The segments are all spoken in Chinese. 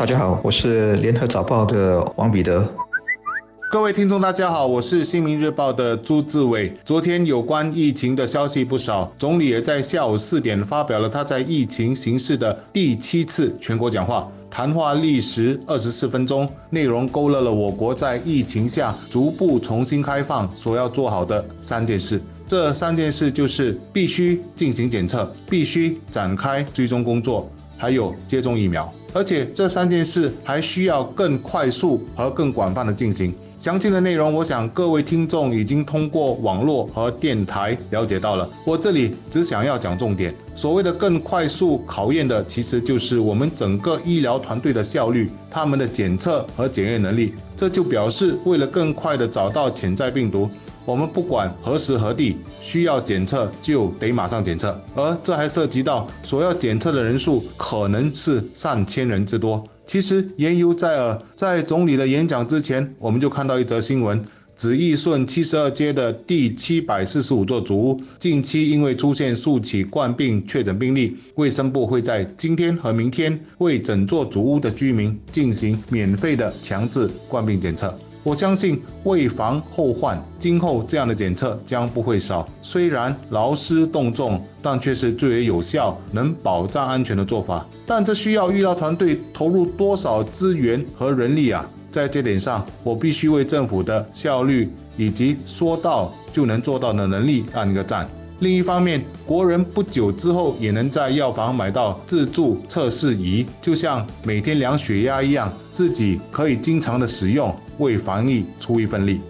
大家好，我是联合早报的王彼得。各位听众，大家好，我是新民日报的朱志伟。昨天有关疫情的消息不少，总理也在下午四点发表了他在疫情形势的第七次全国讲话，谈话历时二十四分钟，内容勾勒了我国在疫情下逐步重新开放所要做好的三件事。这三件事就是必须进行检测，必须展开追踪工作，还有接种疫苗。而且这三件事还需要更快速和更广泛的进行。详细的内容，我想各位听众已经通过网络和电台了解到了。我这里只想要讲重点。所谓的更快速考验的，其实就是我们整个医疗团队的效率，他们的检测和检验能力。这就表示，为了更快的找到潜在病毒，我们不管何时何地需要检测，就得马上检测。而这还涉及到所要检测的人数可能是上千人之多。其实言犹在耳，在总理的演讲之前，我们就看到一则新闻：紫义顺七十二街的第七百四十五座主屋，近期因为出现数起冠病确诊病例，卫生部会在今天和明天为整座主屋的居民进行免费的强制冠病检测。我相信为防后患，今后这样的检测将不会少。虽然劳师动众，但却是最为有效、能保障安全的做法。但这需要医疗团队投入多少资源和人力啊？在这点上，我必须为政府的效率以及说到就能做到的能力按一个赞。另一方面，国人不久之后也能在药房买到自助测试仪，就像每天量血压一样，自己可以经常的使用，为防疫出一份力。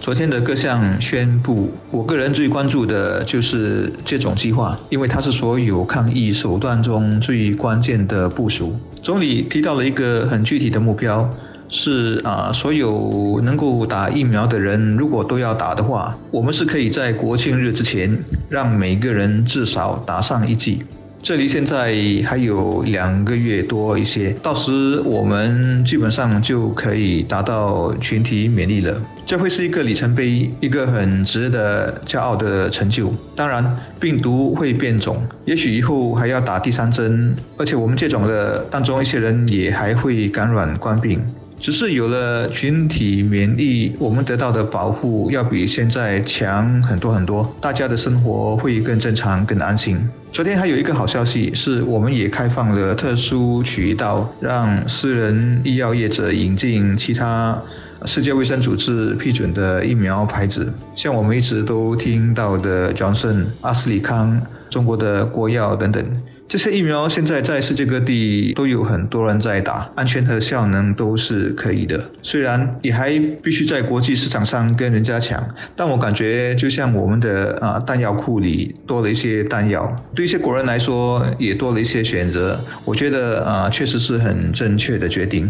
昨天的各项宣布，我个人最关注的就是接种计划，因为它是所有抗疫手段中最关键的部署。总理提到了一个很具体的目标。是啊，所有能够打疫苗的人，如果都要打的话，我们是可以在国庆日之前让每个人至少打上一剂。这离现在还有两个月多一些，到时我们基本上就可以达到群体免疫了。这会是一个里程碑，一个很值得骄傲的成就。当然，病毒会变种，也许以后还要打第三针，而且我们接种的当中一些人也还会感染冠病。只是有了群体免疫，我们得到的保护要比现在强很多很多，大家的生活会更正常、更安心。昨天还有一个好消息，是我们也开放了特殊渠道，让私人医药业者引进其他世界卫生组织批准的疫苗牌子，像我们一直都听到的 Johnson、阿斯利康、中国的国药等等。这些疫苗现在在世界各地都有很多人在打，安全和效能都是可以的。虽然也还必须在国际市场上跟人家抢，但我感觉就像我们的啊弹药库里多了一些弹药，对一些国人来说也多了一些选择。我觉得啊，确实是很正确的决定。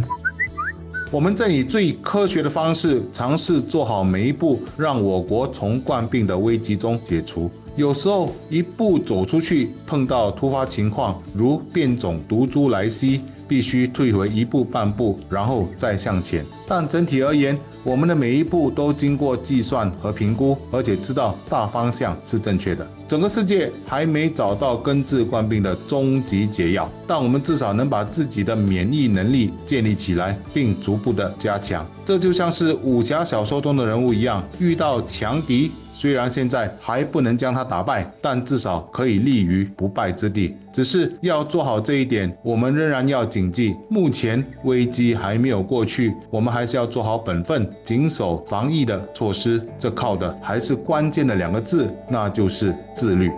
我们正以最科学的方式尝试做好每一步，让我国从冠病的危机中解除。有时候一步走出去，碰到突发情况，如变种毒株来袭。必须退回一步半步，然后再向前。但整体而言，我们的每一步都经过计算和评估，而且知道大方向是正确的。整个世界还没找到根治冠病的终极解药，但我们至少能把自己的免疫能力建立起来，并逐步的加强。这就像是武侠小说中的人物一样，遇到强敌。虽然现在还不能将他打败，但至少可以立于不败之地。只是要做好这一点，我们仍然要谨记，目前危机还没有过去，我们还是要做好本分，谨守防疫的措施。这靠的还是关键的两个字，那就是自律。